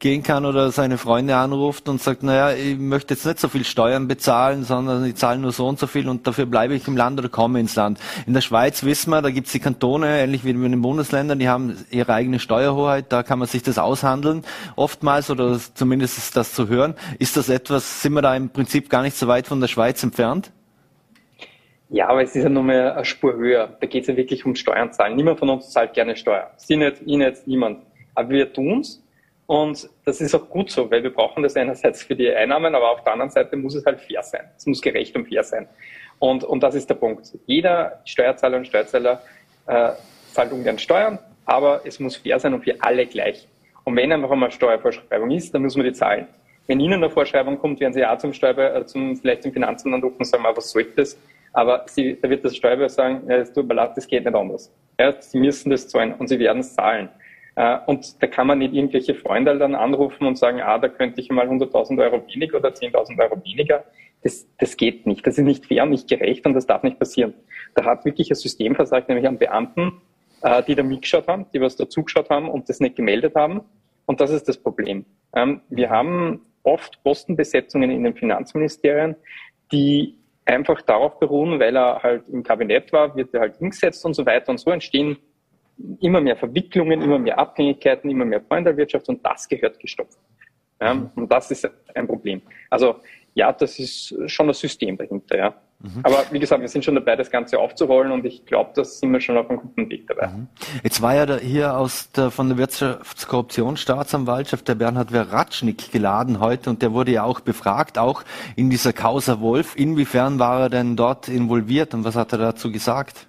gehen kann oder seine Freunde anruft und sagt, naja, ich möchte jetzt nicht so viel Steuern bezahlen, sondern ich zahle nur so und so viel und dafür bleibe ich im Land oder komme ins Land. In der Schweiz wissen wir, da gibt es die Kantone, ähnlich wie in den Bundesländern, die haben ihre eigene Steuerhoheit, da kann man sich das aushandeln, oftmals oder zumindest ist das zu hören. Ist das etwas, sind wir da im Prinzip gar nicht so weit von der Schweiz entfernt? Ja, aber es ist ja nur eine Spur höher. Da geht es ja wirklich um Steuern zahlen. Niemand von uns zahlt gerne Steuern. Sie nicht, ich nicht, niemand. Aber wir tun's. Und das ist auch gut so, weil wir brauchen das einerseits für die Einnahmen, aber auf der anderen Seite muss es halt fair sein. Es muss gerecht und fair sein. Und, und das ist der Punkt. Jeder Steuerzahler und Steuerzahler äh, zahlt ungern Steuern, aber es muss fair sein und für alle gleich. Und wenn einfach einmal Steuervorschreibung ist, dann muss man die zahlen. Wenn Ihnen eine Vorschreibung kommt, werden Sie auch zum Steuer, äh, zum, vielleicht zum Finanzamt anrufen und sagen, was soll das? Aber Sie, da wird das Steuerbüro sagen, ja, es tut mir leid, das geht nicht anders. Ja, Sie müssen das zahlen und Sie werden es zahlen. Äh, und da kann man nicht irgendwelche Freunde dann anrufen und sagen, ah, da könnte ich mal 100.000 Euro weniger oder 10.000 Euro weniger. Das, das geht nicht. Das ist nicht fair und nicht gerecht und das darf nicht passieren. Da hat wirklich ein System versagt, nämlich an Beamten, äh, die da mitgeschaut haben, die was dazugeschaut haben und das nicht gemeldet haben. Und das ist das Problem. Ähm, wir haben oft Postenbesetzungen in den Finanzministerien, die einfach darauf beruhen, weil er halt im Kabinett war, wird er halt hingesetzt und so weiter. Und so entstehen immer mehr Verwicklungen, immer mehr Abhängigkeiten, immer mehr Freundelwirtschaft und das gehört gestopft. Ja, und das ist ein Problem. Also ja, das ist schon das System dahinter, ja. Mhm. Aber wie gesagt, wir sind schon dabei, das Ganze aufzurollen und ich glaube, da sind wir schon auf einem guten Weg dabei. Mhm. Jetzt war ja da hier aus der, von der Wirtschaftskorruptionsstaatsanwaltschaft der Bernhard Veratschnik geladen heute und der wurde ja auch befragt, auch in dieser Causa Wolf. Inwiefern war er denn dort involviert und was hat er dazu gesagt?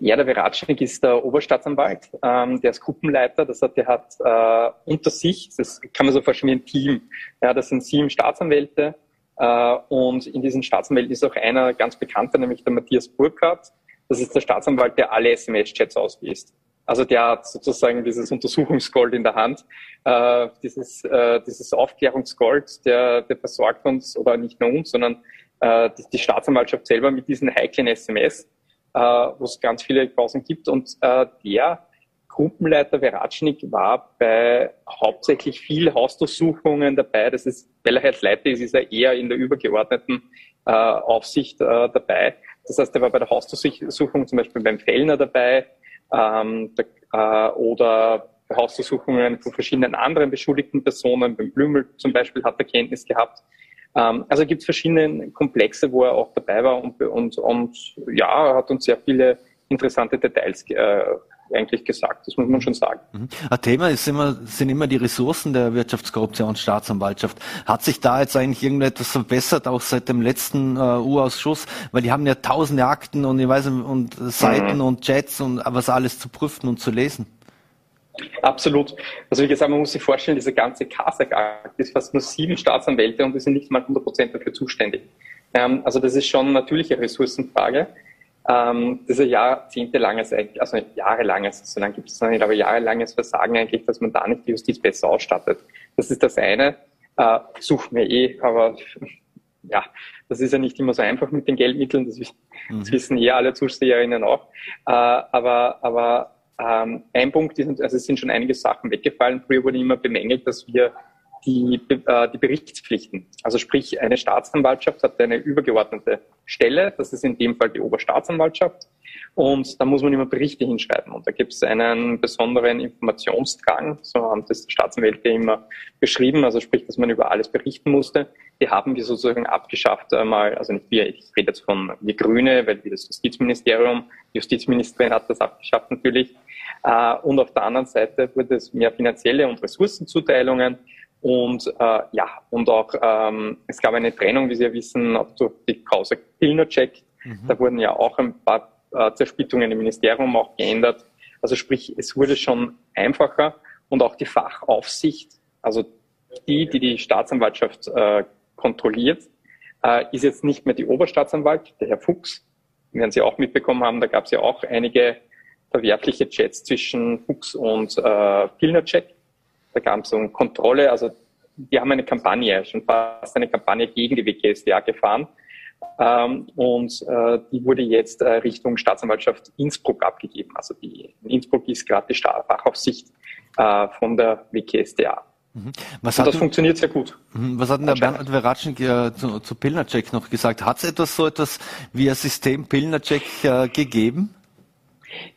Ja, der Veratschnik ist der Oberstaatsanwalt, ähm, der ist Gruppenleiter, das hat, der hat äh, unter sich, das kann man so vorstellen wie ein Team, ja, das sind sieben Staatsanwälte, und in diesen Staatsanwälten ist auch einer ganz bekannter, nämlich der Matthias Burkhardt. Das ist der Staatsanwalt, der alle SMS-Chats ausliest. Also der hat sozusagen dieses Untersuchungsgold in der Hand, äh, dieses, äh, dieses Aufklärungsgold, der, der versorgt uns, oder nicht nur uns, sondern äh, die, die Staatsanwaltschaft selber mit diesen heiklen SMS, äh, wo es ganz viele Pausen gibt. Und äh, der Gruppenleiter Veratschnik war bei hauptsächlich viel Hausdurchsuchungen dabei. Das ist, weil er halt Leiter ist, ist er eher in der übergeordneten äh, Aufsicht äh, dabei. Das heißt, er war bei der Hausdurchsuchung zum Beispiel beim Fellner dabei ähm, äh, oder bei Hausdurchsuchungen von verschiedenen anderen beschuldigten Personen. Beim Blümel zum Beispiel hat er Kenntnis gehabt. Ähm, also gibt es verschiedene Komplexe, wo er auch dabei war und, und, und ja, hat uns sehr viele interessante Details äh, eigentlich gesagt. Das muss man schon sagen. Mhm. Ein Thema ist immer, sind immer die Ressourcen der Wirtschaftskorruptionsstaatsanwaltschaft. Hat sich da jetzt eigentlich irgendetwas verbessert, auch seit dem letzten äh, U-Ausschuss? Weil die haben ja tausende Akten und ich weiß und Seiten mhm. und Chats und was alles zu prüfen und zu lesen. Absolut. Also wie gesagt, man muss sich vorstellen, diese ganze CASAC-Akt ist fast nur sieben Staatsanwälte und die sind nicht mal 100 Prozent dafür zuständig. Ähm, also das ist schon natürlich eine Ressourcenfrage. Ähm, das ist ein jahrzehntelanges, also jahrelanges, so lange gibt es noch nicht, aber jahrelanges Versagen eigentlich, dass man da nicht die Justiz besser ausstattet. Das ist das eine. Äh, suchen wir eh, aber ja, das ist ja nicht immer so einfach mit den Geldmitteln, das, mhm. das wissen eh alle Zuseherinnen auch. Äh, aber aber ähm, ein Punkt ist, also es sind schon einige Sachen weggefallen. Früher wurde immer bemängelt, dass wir die, äh, die Berichtspflichten. Also sprich, eine Staatsanwaltschaft hat eine übergeordnete Stelle, das ist in dem Fall die Oberstaatsanwaltschaft. Und da muss man immer Berichte hinschreiben. Und da gibt es einen besonderen Informationsdrang, so haben das Staatsanwälte immer beschrieben, also sprich, dass man über alles berichten musste. Die haben wir sozusagen abgeschafft einmal, also nicht wir, ich rede jetzt von wir Grüne, weil wir das Justizministerium, die Justizministerin hat das abgeschafft natürlich. Äh, und auf der anderen Seite wurde es mehr finanzielle und Ressourcenzuteilungen und äh, ja, und auch ähm, es gab eine Trennung, wie Sie ja wissen, auch durch die Causa Pilnacek. Mhm. Da wurden ja auch ein paar äh, Zersplittungen im Ministerium auch geändert. Also sprich, es wurde schon einfacher und auch die Fachaufsicht, also die, die die Staatsanwaltschaft äh, kontrolliert, äh, ist jetzt nicht mehr die Oberstaatsanwalt, der Herr Fuchs. Werden Sie auch mitbekommen haben, da gab es ja auch einige verwerfliche Chats zwischen Fuchs und äh, Pilnacek. Da gab es um Kontrolle, also die haben eine Kampagne, schon fast eine Kampagne gegen die WGSDA gefahren. Ähm, und äh, die wurde jetzt äh, Richtung Staatsanwaltschaft Innsbruck abgegeben. Also die, in Innsbruck ist gerade die Fachaufsicht äh, von der WKSDA. Mhm. Was und das denn, funktioniert sehr gut. Mhm. Was hat denn der Bernhard Veratschnik äh, zu, zu Pilnacek noch gesagt? Hat es etwas so etwas wie ein System Pilnacek äh, gegeben?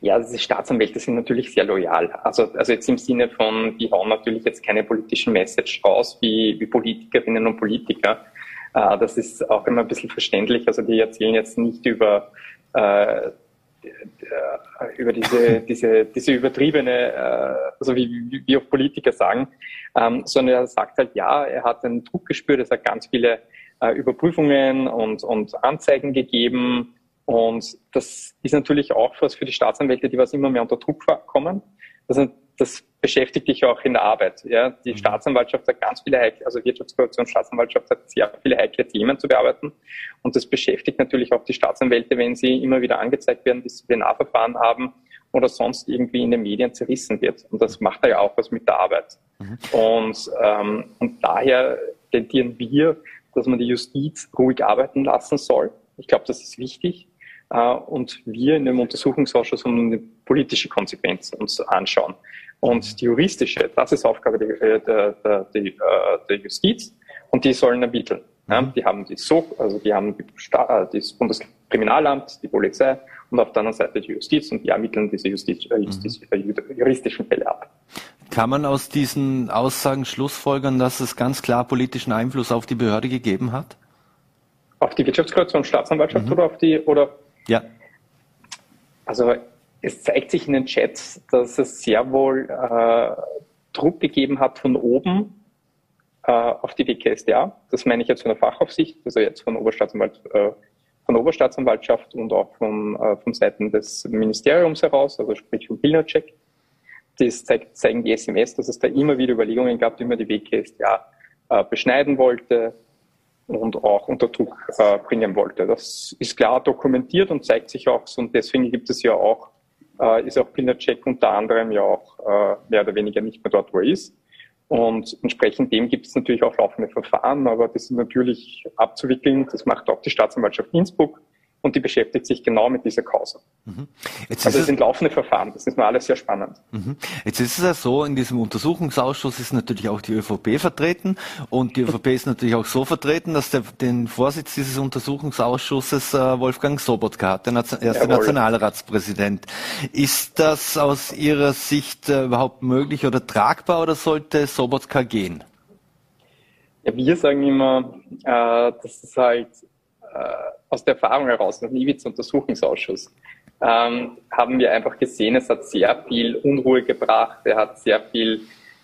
Ja, also die Staatsanwälte sind natürlich sehr loyal. Also, also jetzt im Sinne von, die hauen natürlich jetzt keine politischen Message raus wie, wie Politikerinnen und Politiker. Äh, das ist auch immer ein bisschen verständlich. Also die erzählen jetzt nicht über, äh, über diese, diese, diese übertriebene, äh, also wie, wie auch Politiker sagen, ähm, sondern er sagt halt, ja, er hat einen Druck gespürt, es hat ganz viele äh, Überprüfungen und, und Anzeigen gegeben und das ist natürlich auch was für die Staatsanwälte, die was immer mehr unter Druck kommen. Das, das beschäftigt dich auch in der Arbeit. Ja, die mhm. Staatsanwaltschaft hat ganz viele heikle, also Wirtschaftskorruption, Staatsanwaltschaft hat sehr viele heikle Themen zu bearbeiten. Und das beschäftigt natürlich auch die Staatsanwälte, wenn sie immer wieder angezeigt werden, Disziplinarverfahren haben oder sonst irgendwie in den Medien zerrissen wird. Und das macht ja auch was mit der Arbeit. Mhm. Und, ähm, und daher tendieren wir, dass man die Justiz ruhig arbeiten lassen soll. Ich glaube, das ist wichtig. Äh, und wir in dem Untersuchungsausschuss um politische Konsequenz uns anschauen. Und die juristische, das ist Aufgabe der, der, der, der äh, Justiz und die sollen ermitteln. Ja, mhm. die haben die so, also die haben äh, das Bundeskriminalamt, die Polizei und auf der anderen Seite die Justiz und die ermitteln diese Justiz, Justiz, mhm. juristischen Fälle ab. Kann man aus diesen Aussagen schlussfolgern, dass es ganz klar politischen Einfluss auf die Behörde gegeben hat? Auf die Wirtschaftskorruption Staatsanwaltschaft mhm. oder auf die oder ja. Also es zeigt sich in den Chats, dass es sehr wohl äh, Druck gegeben hat von oben äh, auf die WKSDA. Das meine ich jetzt von der Fachaufsicht, also jetzt von Oberstaatsanwalt, äh, von der Oberstaatsanwaltschaft und auch von, äh, von Seiten des Ministeriums heraus, also sprich von Pilnacek. Das zeigt, zeigen die SMS, dass es da immer wieder Überlegungen gab, wie man die WKSDA äh, beschneiden wollte, und auch unter Druck äh, bringen wollte. Das ist klar dokumentiert und zeigt sich auch so und deswegen gibt es ja auch, äh, ist auch Pinacek unter anderem ja auch äh, mehr oder weniger nicht mehr dort, wo er ist. Und entsprechend dem gibt es natürlich auch laufende Verfahren, aber das ist natürlich abzuwickeln. Das macht auch die Staatsanwaltschaft Innsbruck und die beschäftigt sich genau mit dieser Causa. Mhm. Also es sind laufende Verfahren, das ist mir alles sehr spannend. Mhm. Jetzt ist es ja so, in diesem Untersuchungsausschuss ist natürlich auch die ÖVP vertreten und die ÖVP ist natürlich auch so vertreten, dass der, den Vorsitz dieses Untersuchungsausschusses äh, Wolfgang Sobotka hat, der Nation erste Jawohl. Nationalratspräsident. Ist das aus Ihrer Sicht äh, überhaupt möglich oder tragbar oder sollte Sobotka gehen? Ja, wir sagen immer, äh, dass es halt äh, aus der Erfahrung heraus, nach Niewitz Untersuchungsausschuss, ähm, haben wir einfach gesehen, es hat sehr viel Unruhe gebracht, er hat sehr viel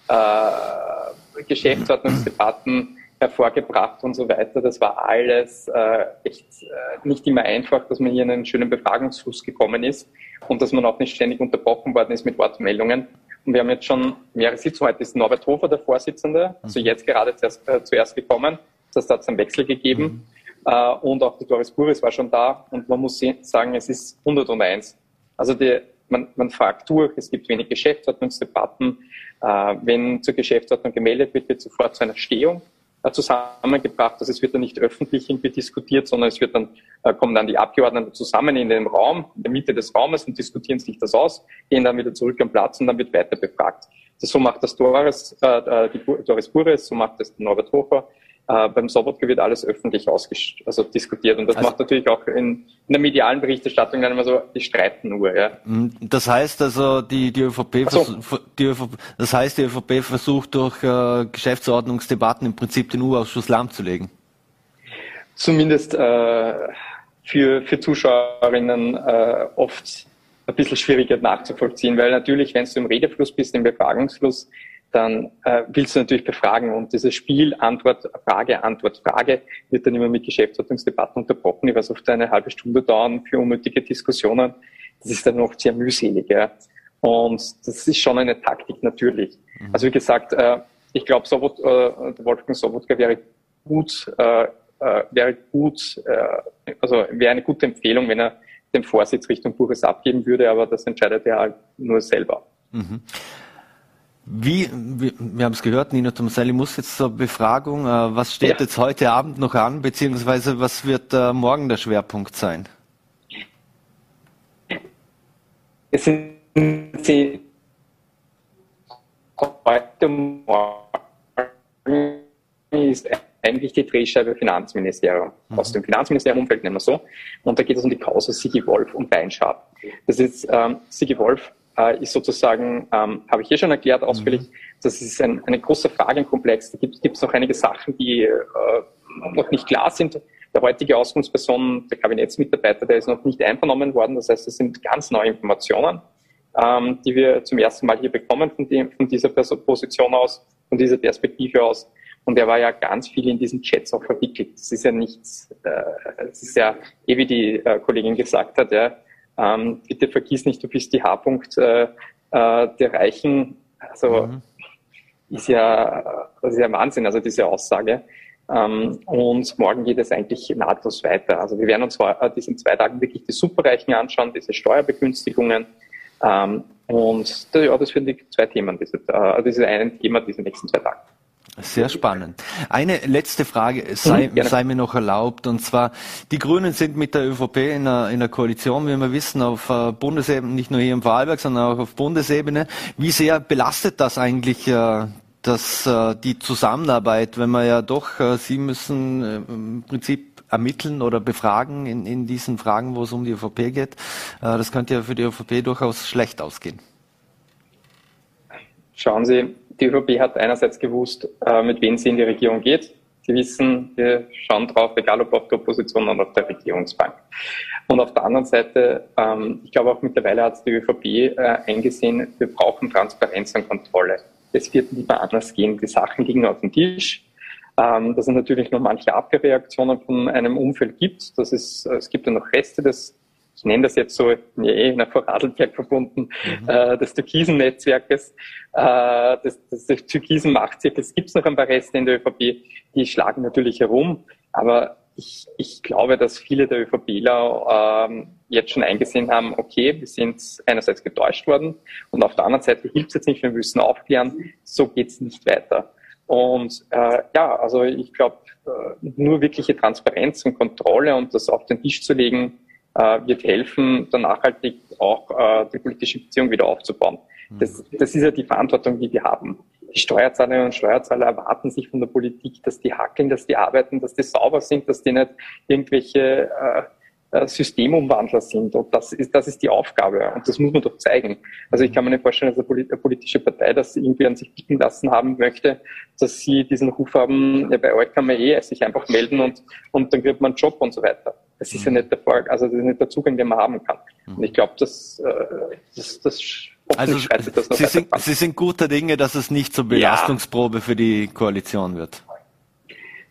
äh, Geschäftsordnungsdebatten hervorgebracht und so weiter. Das war alles äh, echt äh, nicht immer einfach, dass man hier in einen schönen Befragungsfluss gekommen ist und dass man auch nicht ständig unterbrochen worden ist mit Wortmeldungen. Und wir haben jetzt schon mehrere Sitzungen. Heute ist Norbert Hofer der Vorsitzende, also mhm. jetzt gerade zuerst, äh, zuerst gekommen. Das hat es einen Wechsel gegeben. Mhm. Äh, und auch die Doris Buris war schon da. Und man muss sagen, es ist 101. Also die, man, man fragt durch, es gibt wenig Geschäftsordnungsdebatten. Äh, wenn zur Geschäftsordnung gemeldet wird, wird sofort zu einer Stehung äh, zusammengebracht. Also es wird dann nicht öffentlich irgendwie diskutiert, sondern es wird dann, äh, kommen dann die Abgeordneten zusammen in den Raum, in der Mitte des Raumes und diskutieren sich das aus, gehen dann wieder zurück am Platz und dann wird weiter befragt. Das, so macht das Doris, äh, äh die Doris Bures, so macht das Norbert Hofer, äh, beim Sobotka wird alles öffentlich also diskutiert und das also, macht natürlich auch in, in, der medialen Berichterstattung dann immer so, die streiten nur. Ja. Mhm. Das heißt also, die, die, ÖVP, so. die ÖVP, das heißt, die ÖVP versucht durch äh, Geschäftsordnungsdebatten im Prinzip den U-Ausschuss lahmzulegen. Zumindest äh, für, für Zuschauerinnen äh, oft ein bisschen schwieriger nachzuvollziehen, weil natürlich, wenn du im Redefluss bist, im Befragungsfluss, dann äh, willst du natürlich befragen. Und dieses Spiel Antwort, Frage, Antwort, Frage wird dann immer mit Geschäftsordnungsdebatten unterbrochen, die was oft eine halbe Stunde dauern für unnötige Diskussionen. Das ist dann noch sehr mühselig. Ja. Und das ist schon eine Taktik natürlich. Mhm. Also wie gesagt, äh, ich glaube, Sobot, äh, Wolfgang Sobotka wäre gut, äh, äh, wäre gut, äh, also wäre eine gute Empfehlung, wenn er den Vorsitz Richtung Buches abgeben würde, aber das entscheidet er halt nur selber. Mhm. Wie, wir, wir haben es gehört, Nina Tomaselli muss jetzt zur Befragung. Äh, was steht ja. jetzt heute Abend noch an, beziehungsweise was wird äh, morgen der Schwerpunkt sein? Es sind Sie heute Morgen ist eigentlich die Drehscheibe Finanzministerium. Mhm. Aus dem Finanzministerium-Umfeld nennen wir so. Und da geht es um die Causa Sigi Wolf und Weinschab. Das ist ähm, Sigi Wolf äh, ist sozusagen, ähm, habe ich hier schon erklärt ausführlich, mhm. das ist ein, eine große Fragenkomplex. Da gibt es noch einige Sachen, die äh, noch nicht klar sind. Der heutige Auskunftsperson, der Kabinettsmitarbeiter, der ist noch nicht einvernommen worden. Das heißt, es sind ganz neue Informationen, ähm, die wir zum ersten Mal hier bekommen von, dem, von dieser Position aus, von dieser Perspektive aus. Und er war ja ganz viel in diesen Chats auch verwickelt. Das ist ja nichts, äh, das ist ja, eh wie die äh, Kollegin gesagt hat, ja, ähm, bitte vergiss nicht, du bist die H-Punkt äh, äh, der Reichen. Also mhm. ist ja, das ist ja Wahnsinn, also diese Aussage. Ähm, und morgen geht es eigentlich nahtlos weiter. Also wir werden uns äh, diesen zwei Tagen wirklich die Superreichen anschauen, diese Steuerbegünstigungen. Ähm, und ja, das sind die zwei Themen, diese, äh, also diese einen Thema diese nächsten zwei Tage. Sehr spannend. Eine letzte Frage sei, mhm, sei, mir noch erlaubt, und zwar, die Grünen sind mit der ÖVP in einer, in einer Koalition, wie wir wissen, auf äh, Bundesebene, nicht nur hier im Vorarlberg, sondern auch auf Bundesebene. Wie sehr belastet das eigentlich äh, das, äh, die Zusammenarbeit, wenn man ja doch, Sie müssen im Prinzip ermitteln oder befragen in, in diesen Fragen, wo es um die ÖVP geht. Das könnte ja für die ÖVP durchaus schlecht ausgehen. Schauen Sie, die ÖVP hat einerseits gewusst, äh, mit wem sie in die Regierung geht. Sie wissen, wir schauen drauf, egal ob auf der Opposition oder auf der Regierungsbank. Und auf der anderen Seite, ähm, ich glaube auch mittlerweile hat die ÖVP äh, eingesehen, wir brauchen Transparenz und Kontrolle. Es wird lieber anders gehen. Die Sachen liegen auf dem Tisch. Ähm, dass es natürlich noch manche Abwehrreaktionen von einem Umfeld gibt. Das ist, es gibt ja noch Reste des ich nenne das jetzt so, nee, nach Vorarlberg verbunden, mhm. äh, des Türkisen-Netzwerkes, äh, des, des, des Türkisen-Machtzirkels gibt es noch ein paar Reste in der ÖVP, die schlagen natürlich herum, aber ich, ich glaube, dass viele der ÖVPler ähm, jetzt schon eingesehen haben, okay, wir sind einerseits getäuscht worden und auf der anderen Seite hilft es jetzt nicht, wir müssen aufklären, so geht's nicht weiter. Und äh, ja, also ich glaube, äh, nur wirkliche Transparenz und Kontrolle und das auf den Tisch zu legen, äh, wird helfen, dann nachhaltig auch äh, die politische Beziehung wieder aufzubauen. Das, das ist ja die Verantwortung, die wir haben. Die Steuerzahlerinnen und Steuerzahler erwarten sich von der Politik, dass die hackeln, dass die arbeiten, dass die sauber sind, dass die nicht irgendwelche äh, äh Systemumwandler sind. Und das ist, das ist die Aufgabe. Und das muss man doch zeigen. Also ich kann mir nicht vorstellen, dass eine politische Partei das irgendwie an sich bieten lassen haben möchte, dass sie diesen Ruf haben, ja, bei euch kann man eh sich einfach melden und, und dann kriegt man einen Job und so weiter. Das ist ja nicht der Fall, also das ist nicht der Zugang, den man haben kann. Und ich glaube, dass äh, das, das also Sie sind, Sie sind guter Dinge, dass es nicht zur Belastungsprobe ja. für die Koalition wird.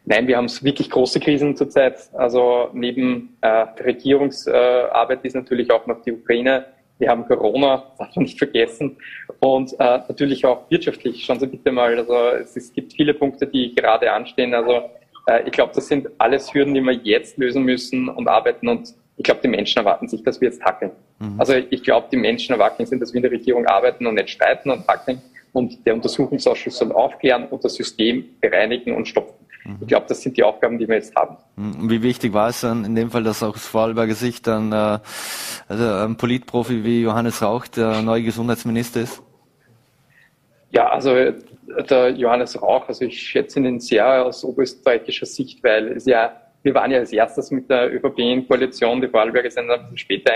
Nein, wir haben wirklich große Krisen zurzeit. Also neben äh, der Regierungsarbeit ist natürlich auch noch die Ukraine. Wir haben Corona, darf man nicht vergessen. Und äh, natürlich auch wirtschaftlich. Schauen Sie bitte mal, also es, es gibt viele Punkte, die gerade anstehen. Also äh, ich glaube, das sind alles Hürden, die wir jetzt lösen müssen und arbeiten. Und ich glaube, die Menschen erwarten sich, dass wir jetzt tackeln. Mhm. Also ich glaube, die Menschen erwarten sich, dass wir in der Regierung arbeiten und nicht streiten und tackeln. Und der Untersuchungsausschuss soll aufklären und das System bereinigen und stoppen. Mhm. Ich glaube, das sind die Aufgaben, die wir jetzt haben. Mhm. Wie wichtig war es dann in dem Fall, dass auch das Vorarlberger Sicht dann äh, also ein Politprofi wie Johannes Rauch der neue Gesundheitsminister ist? Ja, also der Johannes Rauch, also ich schätze ihn sehr aus oberösterreichischer Sicht, weil es ja, wir waren ja als erstes mit der ÖVP in Koalition, die Vorarlberger sind bisschen später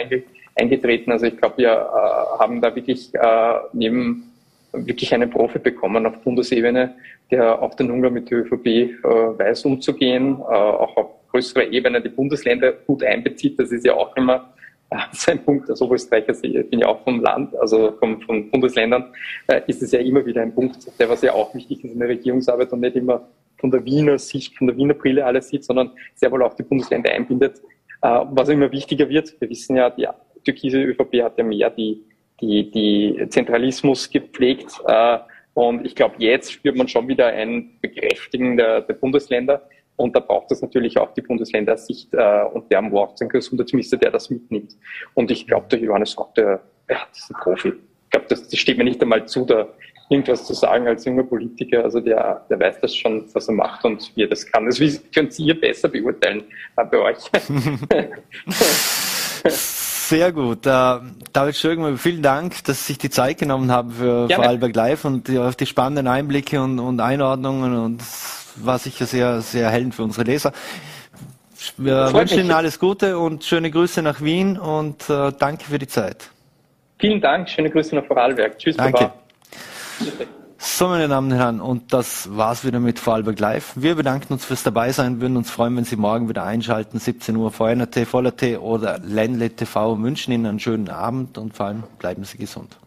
eingetreten. Also ich glaube, wir äh, haben da wirklich äh, neben wirklich einen Profi bekommen auf Bundesebene, der auch den Umgang mit der ÖVP äh, weiß umzugehen, äh, auch auf größerer Ebene die Bundesländer gut einbezieht. Das ist ja auch immer äh, sein Punkt. Als Oberösterreicher bin ja auch vom Land, also von, von Bundesländern, äh, ist es ja immer wieder ein Punkt, der was ja auch wichtig ist in der Regierungsarbeit und nicht immer von der Wiener Sicht, von der Wiener Brille alles sieht, sondern sehr wohl auch die Bundesländer einbindet. Äh, was immer wichtiger wird, wir wissen ja, die türkise ÖVP hat ja mehr die die, die Zentralismus gepflegt. Äh, und ich glaube, jetzt spürt man schon wieder ein Bekräftigen der, der Bundesländer. Und da braucht es natürlich auch die Bundesländersicht äh, und der braucht einen Gesundheitsminister, der das mitnimmt. Und ich glaube, der Johannes Rock, der, ja, ist ein Profi. Ich glaube, das, das steht mir nicht einmal zu, da irgendwas zu sagen als junger Politiker. Also der, der weiß das schon, was er macht und wie er das kann. Das könnt ihr besser beurteilen äh, bei euch. Sehr gut. Äh, David Schögmann, vielen Dank, dass Sie sich die Zeit genommen haben für Gerne. Vorarlberg Live und die, auf die spannenden Einblicke und, und Einordnungen und war sicher sehr, sehr hellend für unsere Leser. Wir wünschen Ihnen alles Gute und schöne Grüße nach Wien und äh, danke für die Zeit. Vielen Dank, schöne Grüße nach Vorarlberg. Tschüss, danke. Baba. So, meine Damen und Herren, und das war's wieder mit Vorarlberg Live. Wir bedanken uns fürs Dabeisein, würden uns freuen, wenn Sie morgen wieder einschalten, 17 Uhr, VNRT, VollRT oder Ländle TV. Wünschen Ihnen einen schönen Abend und vor allem bleiben Sie gesund.